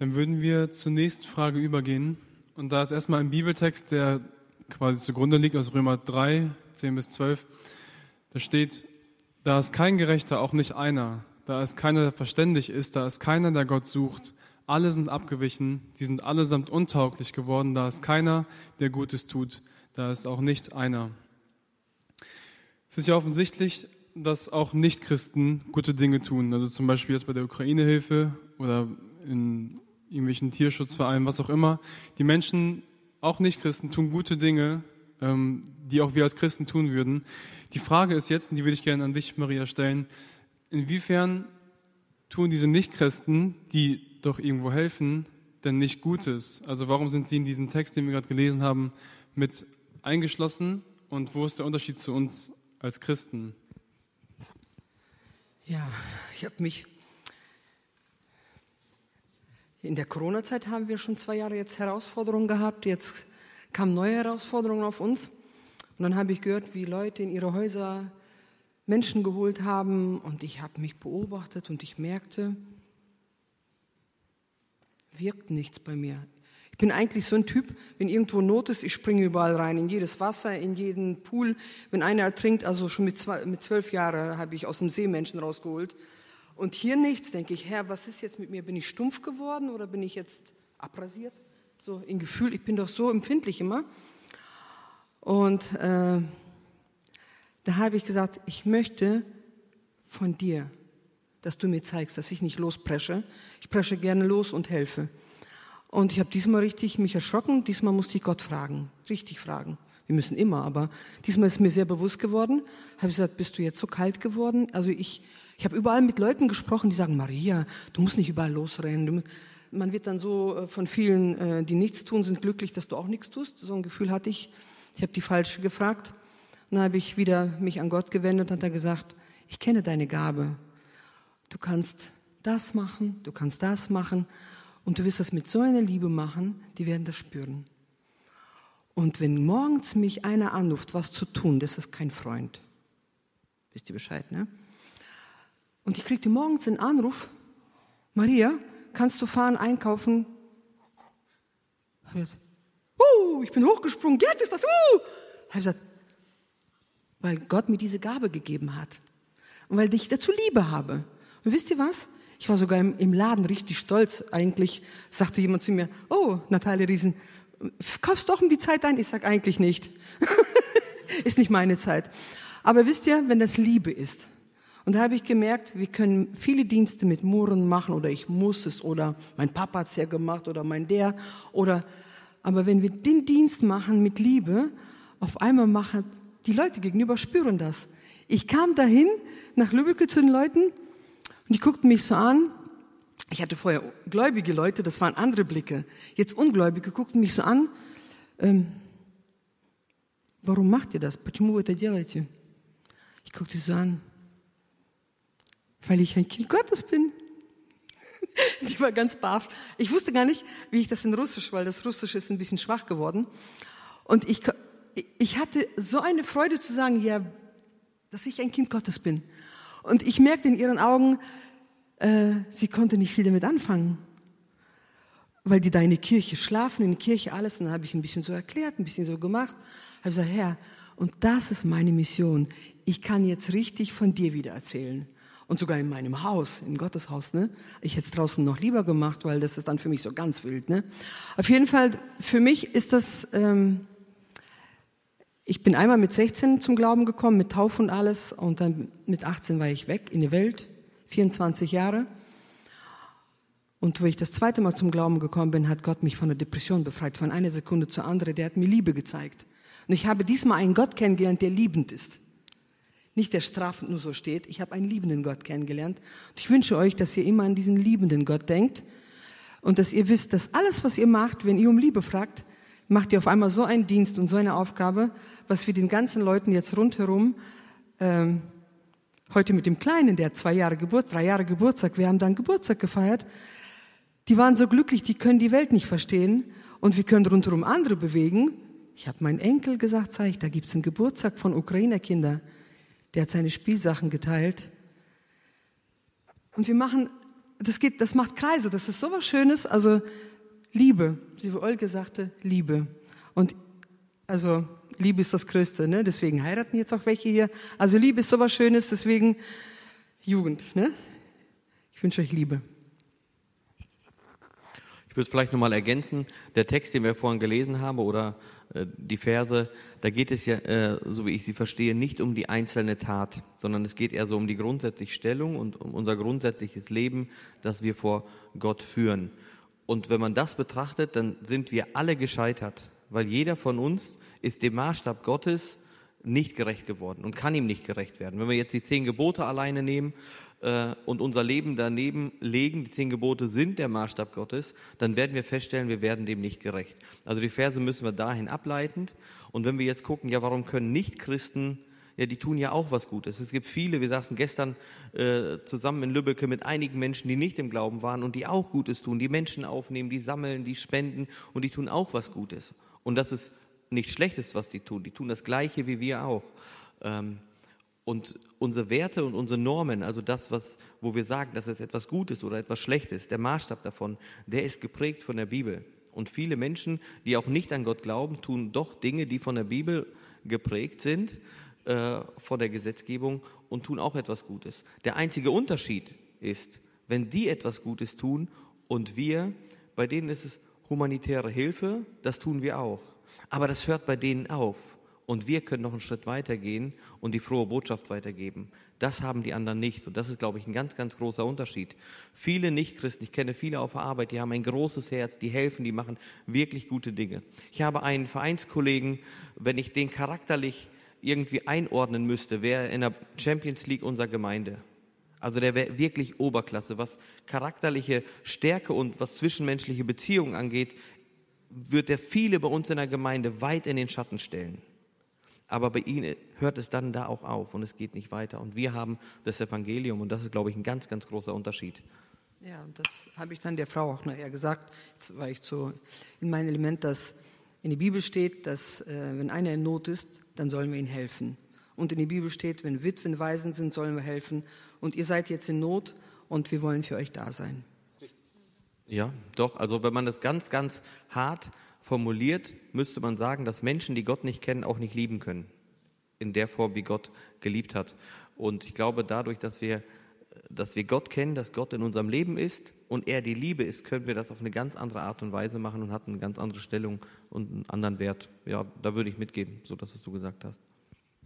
Dann würden wir zur nächsten Frage übergehen. Und da ist erstmal ein Bibeltext, der quasi zugrunde liegt aus Römer 3, 10 bis 12. Da steht, da ist kein Gerechter, auch nicht einer. Da ist keiner, der verständig ist. Da ist keiner, der Gott sucht. Alle sind abgewichen. Sie sind allesamt untauglich geworden. Da ist keiner, der Gutes tut. Da ist auch nicht einer. Es ist ja offensichtlich, dass auch Nichtchristen gute Dinge tun. Also zum Beispiel jetzt bei der Ukraine-Hilfe oder in irgendwelchen Tierschutzvereinen, was auch immer. Die Menschen, auch Nichtchristen, tun gute Dinge, ähm, die auch wir als Christen tun würden. Die Frage ist jetzt, und die würde ich gerne an dich, Maria, stellen, inwiefern tun diese Nichtchristen, die doch irgendwo helfen, denn nicht Gutes? Also warum sind sie in diesen Text, den wir gerade gelesen haben, mit eingeschlossen und wo ist der Unterschied zu uns als Christen? Ja, ich habe mich. In der Corona-Zeit haben wir schon zwei Jahre jetzt Herausforderungen gehabt. Jetzt kamen neue Herausforderungen auf uns. Und dann habe ich gehört, wie Leute in ihre Häuser Menschen geholt haben. Und ich habe mich beobachtet und ich merkte, wirkt nichts bei mir bin eigentlich so ein Typ, wenn irgendwo Not ist, ich springe überall rein, in jedes Wasser, in jeden Pool. Wenn einer ertrinkt, also schon mit, zwei, mit zwölf Jahren habe ich aus dem See Menschen rausgeholt. Und hier nichts, denke ich, Herr, was ist jetzt mit mir? Bin ich stumpf geworden oder bin ich jetzt abrasiert? So in Gefühl, ich bin doch so empfindlich immer. Und äh, da habe ich gesagt, ich möchte von dir, dass du mir zeigst, dass ich nicht lospresche. Ich presche gerne los und helfe. Und ich habe diesmal richtig mich erschrocken. Diesmal musste ich Gott fragen, richtig fragen. Wir müssen immer, aber diesmal ist mir sehr bewusst geworden. Habe ich gesagt, bist du jetzt so kalt geworden? Also ich, ich habe überall mit Leuten gesprochen, die sagen, Maria, du musst nicht überall losrennen. man wird dann so äh, von vielen, äh, die nichts tun, sind glücklich, dass du auch nichts tust. So ein Gefühl hatte ich. Ich habe die falsche gefragt. Dann habe ich wieder mich an Gott gewendet und hat er gesagt, ich kenne deine Gabe. Du kannst das machen, du kannst das machen. Und du wirst das mit so einer Liebe machen, die werden das spüren. Und wenn morgens mich einer anruft, was zu tun, das ist kein Freund. Wisst ihr Bescheid, ne? Und ich kriegte morgens einen Anruf, Maria, kannst du fahren, einkaufen? Uh, ich bin hochgesprungen, Gerd ist das, uh! Ich gesagt, weil Gott mir diese Gabe gegeben hat. Und weil ich dazu Liebe habe. Und wisst ihr was? Ich war sogar im, im Laden richtig stolz. Eigentlich sagte jemand zu mir, oh, Natalia Riesen, kaufst doch um die Zeit ein? Ich sag eigentlich nicht. ist nicht meine Zeit. Aber wisst ihr, wenn das Liebe ist, und da habe ich gemerkt, wir können viele Dienste mit Murren machen oder ich muss es oder mein Papa hat's ja gemacht oder mein der oder aber wenn wir den Dienst machen mit Liebe, auf einmal machen die Leute gegenüber spüren das. Ich kam dahin nach Lübeck zu den Leuten und die guckten mich so an. Ich hatte vorher gläubige Leute, das waren andere Blicke. Jetzt Ungläubige guckten mich so an. Ähm, warum macht ihr das? Почему вы это делаете? Ich guckte so an. Weil ich ein Kind Gottes bin. Die war ganz baff. Ich wusste gar nicht, wie ich das in Russisch, weil das Russisch ist ein bisschen schwach geworden. Und ich, ich hatte so eine Freude zu sagen, ja, dass ich ein Kind Gottes bin. Und ich merkte in ihren Augen, äh, sie konnte nicht viel damit anfangen. Weil die da in der Kirche schlafen, in der Kirche alles. Und dann habe ich ein bisschen so erklärt, ein bisschen so gemacht. Habe gesagt, Herr, und das ist meine Mission. Ich kann jetzt richtig von dir wieder erzählen. Und sogar in meinem Haus, im Gotteshaus, ne? Ich hätte es draußen noch lieber gemacht, weil das ist dann für mich so ganz wild, ne? Auf jeden Fall, für mich ist das, ähm, ich bin einmal mit 16 zum Glauben gekommen, mit Taufe und alles. Und dann mit 18 war ich weg in die Welt, 24 Jahre. Und wo ich das zweite Mal zum Glauben gekommen bin, hat Gott mich von der Depression befreit, von einer Sekunde zur anderen. Der hat mir Liebe gezeigt. Und ich habe diesmal einen Gott kennengelernt, der liebend ist. Nicht der strafend nur so steht. Ich habe einen liebenden Gott kennengelernt. Und ich wünsche euch, dass ihr immer an diesen liebenden Gott denkt und dass ihr wisst, dass alles, was ihr macht, wenn ihr um Liebe fragt, macht ihr auf einmal so einen Dienst und so eine Aufgabe, was wir den ganzen Leuten jetzt rundherum ähm, heute mit dem Kleinen, der zwei Jahre Geburt, drei Jahre Geburtstag, wir haben dann Geburtstag gefeiert, die waren so glücklich, die können die Welt nicht verstehen und wir können rundherum andere bewegen. Ich habe meinen Enkel gesagt, zeig, da gibt's einen Geburtstag von Ukrainer-Kinder, der hat seine Spielsachen geteilt. Und wir machen das geht, das macht Kreise, das ist so was Schönes. Also Liebe, wie Olge sagte, Liebe. Und also Liebe ist das Größte, ne? Deswegen heiraten jetzt auch welche hier. Also Liebe ist so was Schönes, deswegen Jugend, ne? Ich wünsche euch Liebe. Ich würde vielleicht nochmal ergänzen, der Text, den wir vorhin gelesen haben oder die Verse, da geht es ja, äh, so wie ich sie verstehe, nicht um die einzelne Tat, sondern es geht eher so um die grundsätzliche Stellung und um unser grundsätzliches Leben, das wir vor Gott führen. Und wenn man das betrachtet, dann sind wir alle gescheitert, weil jeder von uns ist dem Maßstab Gottes nicht gerecht geworden und kann ihm nicht gerecht werden. Wenn wir jetzt die zehn Gebote alleine nehmen äh, und unser Leben daneben legen, die zehn Gebote sind der Maßstab Gottes, dann werden wir feststellen, wir werden dem nicht gerecht. Also die Verse müssen wir dahin ableitend. Und wenn wir jetzt gucken, ja, warum können Nichtchristen ja, die tun ja auch was Gutes. Es gibt viele, wir saßen gestern äh, zusammen in Lübbecke mit einigen Menschen, die nicht im Glauben waren und die auch Gutes tun, die Menschen aufnehmen, die sammeln, die spenden und die tun auch was Gutes. Und das ist nichts Schlechtes, was die tun. Die tun das Gleiche wie wir auch. Ähm, und unsere Werte und unsere Normen, also das, was, wo wir sagen, dass es etwas Gutes oder etwas Schlechtes, der Maßstab davon, der ist geprägt von der Bibel. Und viele Menschen, die auch nicht an Gott glauben, tun doch Dinge, die von der Bibel geprägt sind, äh, von der Gesetzgebung und tun auch etwas Gutes. Der einzige Unterschied ist, wenn die etwas Gutes tun und wir, bei denen ist es humanitäre Hilfe, das tun wir auch. Aber das hört bei denen auf. Und wir können noch einen Schritt weitergehen und die frohe Botschaft weitergeben. Das haben die anderen nicht. Und das ist, glaube ich, ein ganz, ganz großer Unterschied. Viele Nichtchristen, ich kenne viele auf der Arbeit, die haben ein großes Herz, die helfen, die machen wirklich gute Dinge. Ich habe einen Vereinskollegen, wenn ich den charakterlich irgendwie einordnen müsste, wäre in der Champions League unserer Gemeinde. Also der wäre wirklich Oberklasse. Was charakterliche Stärke und was zwischenmenschliche Beziehungen angeht, wird er viele bei uns in der Gemeinde weit in den Schatten stellen. Aber bei ihnen hört es dann da auch auf und es geht nicht weiter. Und wir haben das Evangelium und das ist, glaube ich, ein ganz, ganz großer Unterschied. Ja, und das habe ich dann der Frau auch nachher gesagt, war ich so in meinem Element, dass in der Bibel steht, dass äh, wenn einer in Not ist, dann sollen wir ihm helfen. Und in der Bibel steht, wenn Witwen Waisen sind, sollen wir helfen. Und ihr seid jetzt in Not und wir wollen für euch da sein. Ja, doch. Also wenn man das ganz, ganz hart formuliert, müsste man sagen, dass Menschen, die Gott nicht kennen, auch nicht lieben können. In der Form, wie Gott geliebt hat. Und ich glaube, dadurch, dass wir, dass wir Gott kennen, dass Gott in unserem Leben ist und er die Liebe ist, können wir das auf eine ganz andere Art und Weise machen und hat eine ganz andere Stellung und einen anderen Wert. Ja, da würde ich mitgeben, so dass was du gesagt hast.